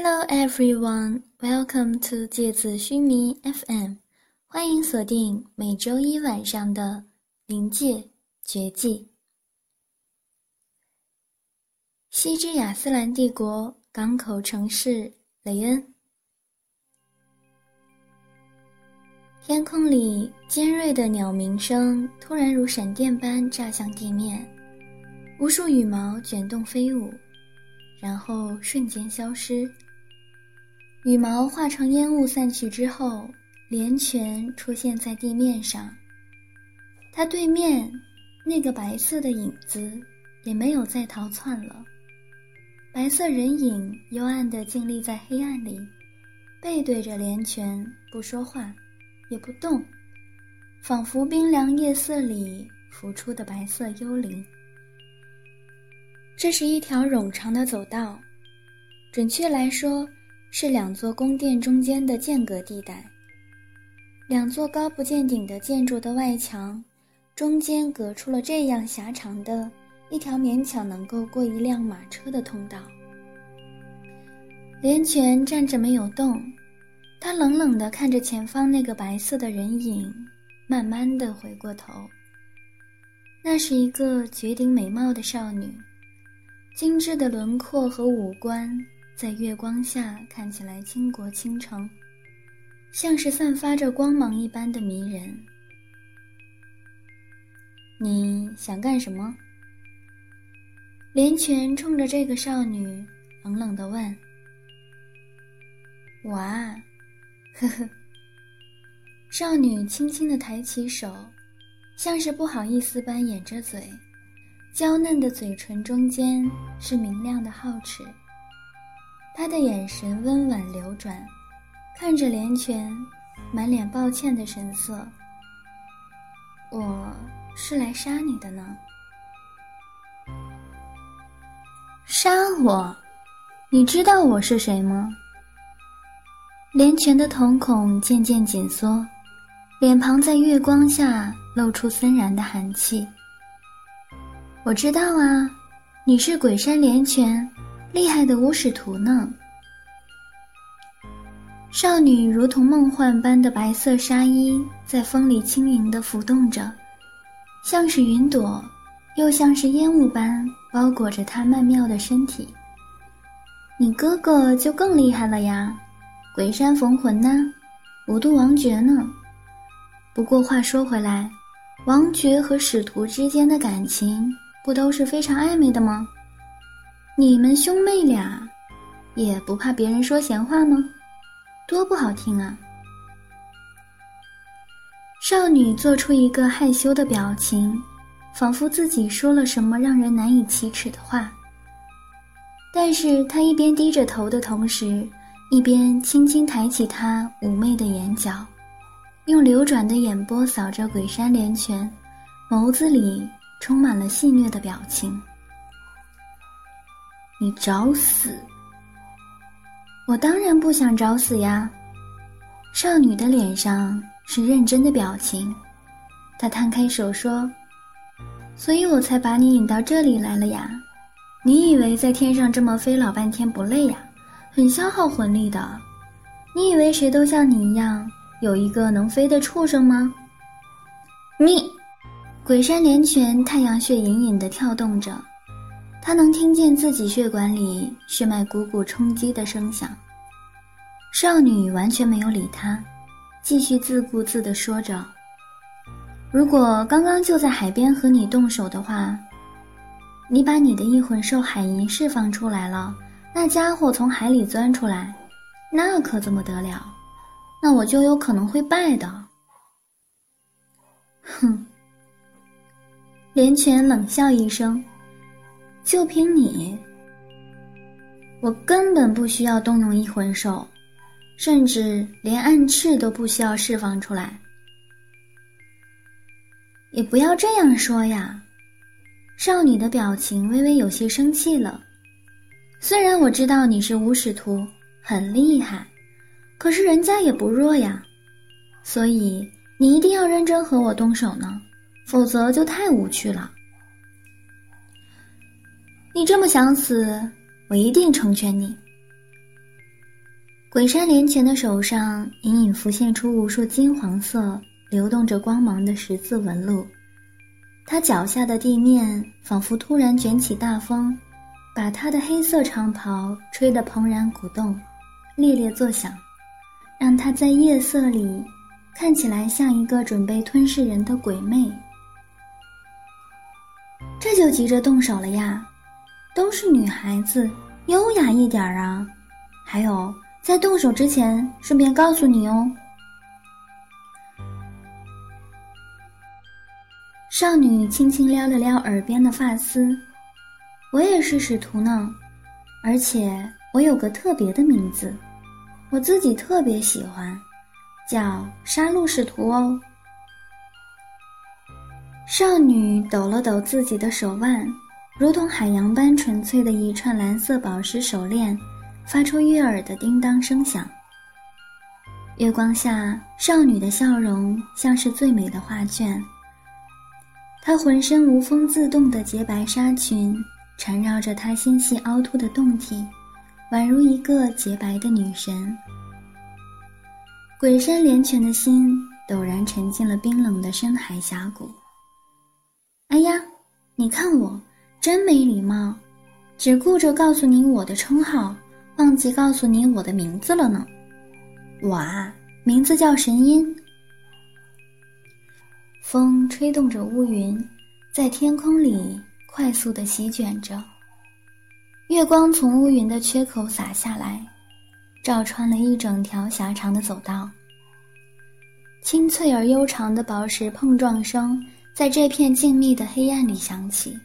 Hello everyone, welcome to 芥子须弥 FM，欢迎锁定每周一晚上的《临界绝技》。西之亚斯兰帝国港口城市雷恩，天空里尖锐的鸟鸣声突然如闪电般炸向地面，无数羽毛卷动飞舞。然后瞬间消失，羽毛化成烟雾散去之后，连泉出现在地面上。他对面那个白色的影子也没有再逃窜了。白色人影幽暗地静立在黑暗里，背对着连泉，不说话，也不动，仿佛冰凉夜色里浮出的白色幽灵。这是一条冗长的走道，准确来说，是两座宫殿中间的间隔地带。两座高不见顶的建筑的外墙，中间隔出了这样狭长的一条勉强能够过一辆马车的通道。连泉站着没有动，他冷冷地看着前方那个白色的人影，慢慢地回过头。那是一个绝顶美貌的少女。精致的轮廓和五官在月光下看起来倾国倾城，像是散发着光芒一般的迷人。你想干什么？连泉冲着这个少女冷冷地问。我啊，呵呵。少女轻轻地抬起手，像是不好意思般掩着嘴。娇嫩的嘴唇中间是明亮的皓齿，他的眼神温婉流转，看着连泉，满脸抱歉的神色。我是来杀你的呢。杀我？你知道我是谁吗？连泉的瞳孔渐渐紧缩，脸庞在月光下露出森然的寒气。我知道啊，你是鬼山连泉，厉害的巫使徒呢。少女如同梦幻般的白色纱衣，在风里轻盈地浮动着，像是云朵，又像是烟雾般包裹着她曼妙的身体。你哥哥就更厉害了呀，鬼山逢魂呢，五度王爵呢。不过话说回来，王爵和使徒之间的感情。不都是非常暧昧的吗？你们兄妹俩，也不怕别人说闲话吗？多不好听啊！少女做出一个害羞的表情，仿佛自己说了什么让人难以启齿的话。但是她一边低着头的同时，一边轻轻抬起她妩媚的眼角，用流转的眼波扫着鬼山连泉，眸子里。充满了戏谑的表情。你找死！我当然不想找死呀。少女的脸上是认真的表情，她摊开手说：“所以我才把你引到这里来了呀。你以为在天上这么飞老半天不累呀？很消耗魂力的。你以为谁都像你一样有一个能飞的畜生吗？你。”鬼山连泉太阳穴隐隐的跳动着，他能听见自己血管里血脉汩汩冲击的声响。少女完全没有理他，继续自顾自地说着：“如果刚刚就在海边和你动手的话，你把你的异魂兽海银释放出来了，那家伙从海里钻出来，那可怎么得了？那我就有可能会败的。”哼。连泉冷笑一声：“就凭你，我根本不需要动用异魂兽，甚至连暗翅都不需要释放出来。也不要这样说呀。”少女的表情微微有些生气了。虽然我知道你是巫使徒，很厉害，可是人家也不弱呀，所以你一定要认真和我动手呢。否则就太无趣了。你这么想死，我一定成全你。鬼山连泉的手上隐隐浮现出无数金黄色、流动着光芒的十字纹路，他脚下的地面仿佛突然卷起大风，把他的黑色长袍吹得怦然鼓动，猎猎作响，让他在夜色里看起来像一个准备吞噬人的鬼魅。这就急着动手了呀？都是女孩子，优雅一点啊！还有。在动手之前，顺便告诉你哦。少女轻轻撩了撩耳边的发丝，我也是使徒呢，而且我有个特别的名字，我自己特别喜欢，叫杀戮使徒哦。少女抖了抖自己的手腕，如同海洋般纯粹的一串蓝色宝石手链。发出悦耳的叮当声响。月光下，少女的笑容像是最美的画卷。她浑身无风自动的洁白纱裙缠绕着她纤细凹凸的胴体，宛如一个洁白的女神。鬼山连泉的心陡然沉进了冰冷的深海峡谷。哎呀，你看我真没礼貌，只顾着告诉你我的称号。忘记告诉你我的名字了呢，我啊，名字叫神音。风吹动着乌云，在天空里快速的席卷着。月光从乌云的缺口洒下来，照穿了一整条狭长的走道。清脆而悠长的宝石碰撞声，在这片静谧的黑暗里响起。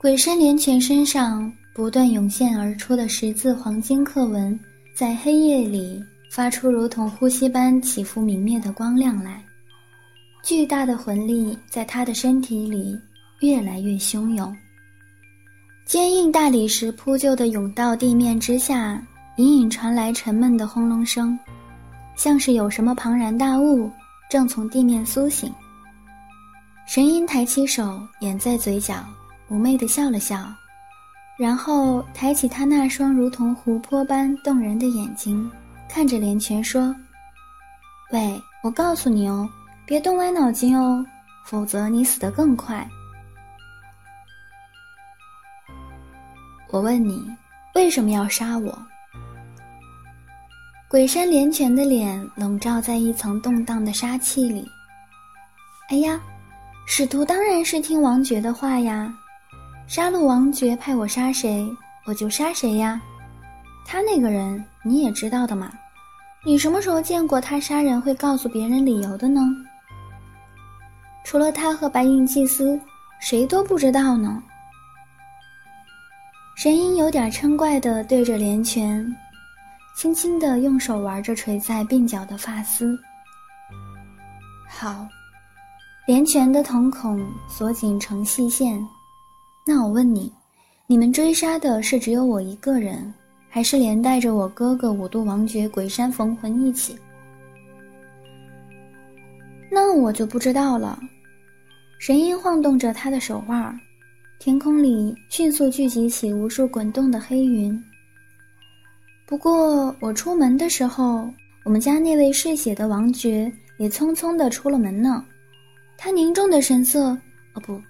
鬼山连泉身上。不断涌现而出的十字黄金刻纹，在黑夜里发出如同呼吸般起伏明灭的光亮来。巨大的魂力在他的身体里越来越汹涌。坚硬大理石铺就的甬道地面之下，隐隐传来沉闷的轰隆声，像是有什么庞然大物正从地面苏醒。神音抬起手掩在嘴角，妩媚地笑了笑。然后抬起他那双如同湖泊般动人的眼睛，看着连泉说：“喂，我告诉你哦，别动歪脑筋哦，否则你死得更快。”我问你，为什么要杀我？鬼山连泉的脸笼罩在一层动荡的杀气里。哎呀，使徒当然是听王爵的话呀。杀戮王爵派我杀谁，我就杀谁呀。他那个人你也知道的嘛。你什么时候见过他杀人会告诉别人理由的呢？除了他和白云祭司，谁都不知道呢。神音有点嗔怪的对着连泉，轻轻的用手玩着垂在鬓角的发丝。好，连泉的瞳孔锁紧成细线。那我问你，你们追杀的是只有我一个人，还是连带着我哥哥五度王爵鬼山逢魂一起？那我就不知道了。神鹰晃动着他的手腕，天空里迅速聚集起无数滚动的黑云。不过我出门的时候，我们家那位嗜血的王爵也匆匆的出了门呢。他凝重的神色，哦不。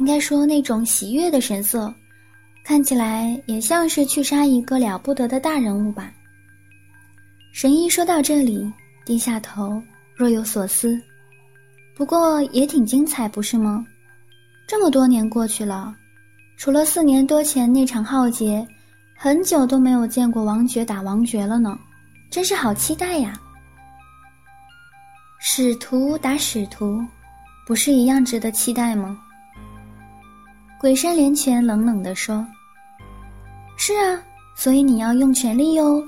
应该说那种喜悦的神色，看起来也像是去杀一个了不得的大人物吧。神医说到这里，低下头，若有所思。不过也挺精彩，不是吗？这么多年过去了，除了四年多前那场浩劫，很久都没有见过王爵打王爵了呢，真是好期待呀！使徒打使徒，不是一样值得期待吗？鬼山连泉冷冷地说：“是啊，所以你要用全力哟，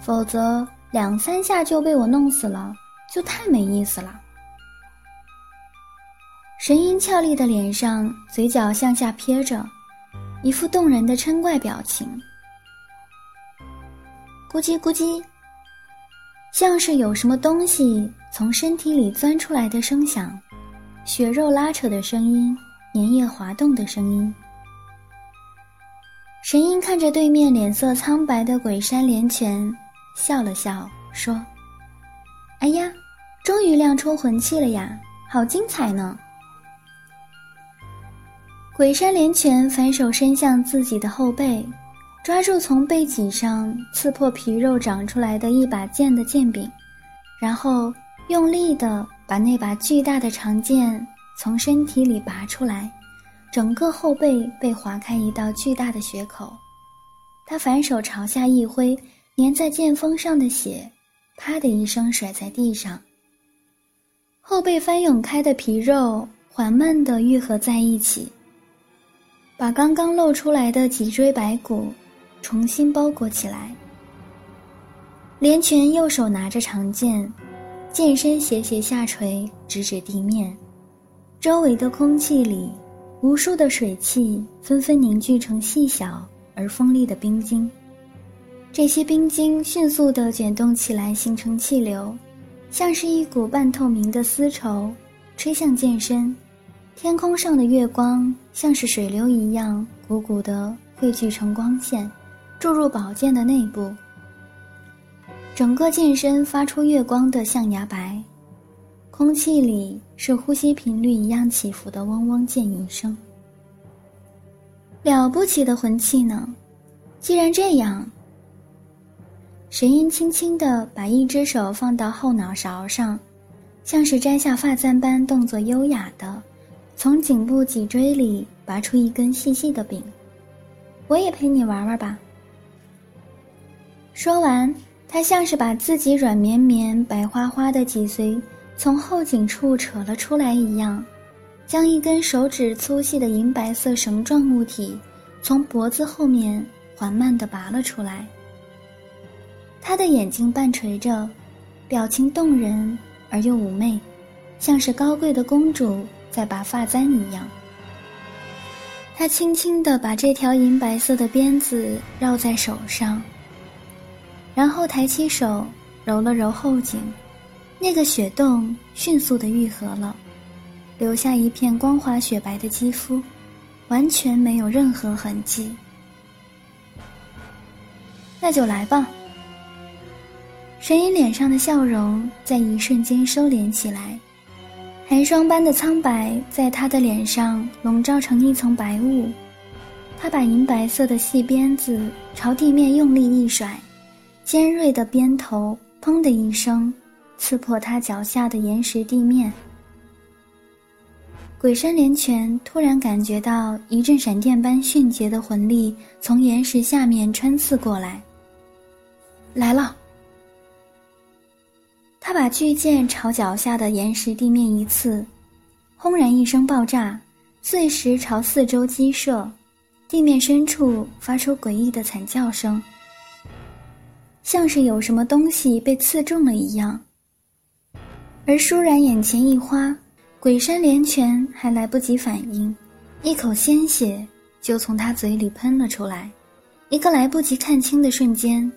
否则两三下就被我弄死了，就太没意思了。”神音俏丽的脸上，嘴角向下撇着，一副动人的嗔怪表情。咕叽咕叽，像是有什么东西从身体里钻出来的声响，血肉拉扯的声音。粘液滑动的声音。神鹰看着对面脸色苍白的鬼山连泉，笑了笑，说：“哎呀，终于亮出魂器了呀，好精彩呢！”鬼山连拳反手伸向自己的后背，抓住从背脊上刺破皮肉长出来的一把剑的剑柄，然后用力的把那把巨大的长剑从身体里拔出来，整个后背被划开一道巨大的血口。他反手朝下一挥，粘在剑锋上的血，啪的一声甩在地上。后背翻涌开的皮肉缓慢地愈合在一起。把刚刚露出来的脊椎白骨重新包裹起来。连拳右手拿着长剑，剑身斜斜下垂，直指地面。周围的空气里，无数的水汽纷纷凝聚成细小而锋利的冰晶。这些冰晶迅速地卷动起来，形成气流，像是一股半透明的丝绸，吹向剑身。天空上的月光像是水流一样，汩汩地汇聚成光线，注入宝剑的内部。整个剑身发出月光的象牙白，空气里是呼吸频率一样起伏的嗡嗡剑吟声。了不起的魂器呢！既然这样，神音轻轻地把一只手放到后脑勺上，像是摘下发簪般动作优雅的。从颈部脊椎里拔出一根细细的柄，我也陪你玩玩吧。说完，他像是把自己软绵绵、白花花的脊髓从后颈处扯了出来一样，将一根手指粗细的银白色绳状物体从脖子后面缓慢地拔了出来。他的眼睛半垂着，表情动人而又妩媚，像是高贵的公主。在拔发簪一样，他轻轻地把这条银白色的鞭子绕在手上，然后抬起手揉了揉后颈，那个血洞迅速地愈合了，留下一片光滑雪白的肌肤，完全没有任何痕迹。那就来吧。神隐脸上的笑容在一瞬间收敛起来。寒霜般的苍白在他的脸上笼罩成一层白雾，他把银白色的细鞭子朝地面用力一甩，尖锐的鞭头“砰”的一声，刺破他脚下的岩石地面。鬼山连拳突然感觉到一阵闪电般迅捷的魂力从岩石下面穿刺过来，来了。他把巨剑朝脚下的岩石地面一刺，轰然一声爆炸，碎石朝四周击射，地面深处发出诡异的惨叫声，像是有什么东西被刺中了一样。而倏然眼前一花，鬼山连泉还来不及反应，一口鲜血就从他嘴里喷了出来，一个来不及看清的瞬间。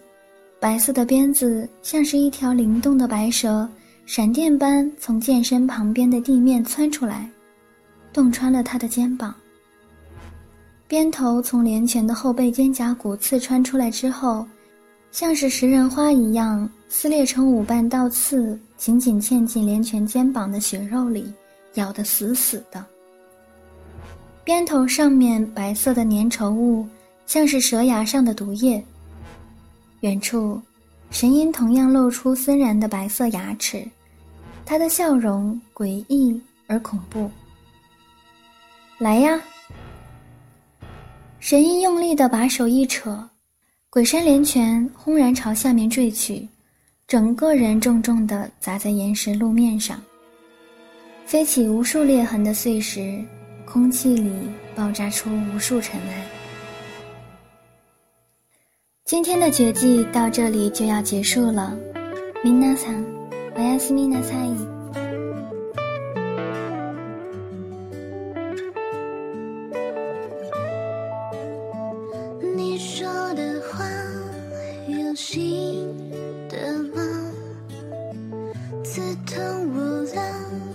白色的鞭子像是一条灵动的白蛇，闪电般从剑身旁边的地面窜出来，洞穿了他的肩膀。鞭头从连泉的后背肩胛骨刺穿出来之后，像是食人花一样撕裂成五瓣倒刺，紧紧嵌进连泉肩膀的血肉里，咬得死死的。鞭头上面白色的粘稠物，像是蛇牙上的毒液。远处，神鹰同样露出森然的白色牙齿，他的笑容诡异而恐怖。来呀！神鹰用力的把手一扯，鬼山连拳轰然朝下面坠去，整个人重重的砸在岩石路面上，飞起无数裂痕的碎石，空气里爆炸出无数尘埃。今天的绝技到这里就要结束了，米娜桑，我要是米娜菜。你刺痛我了，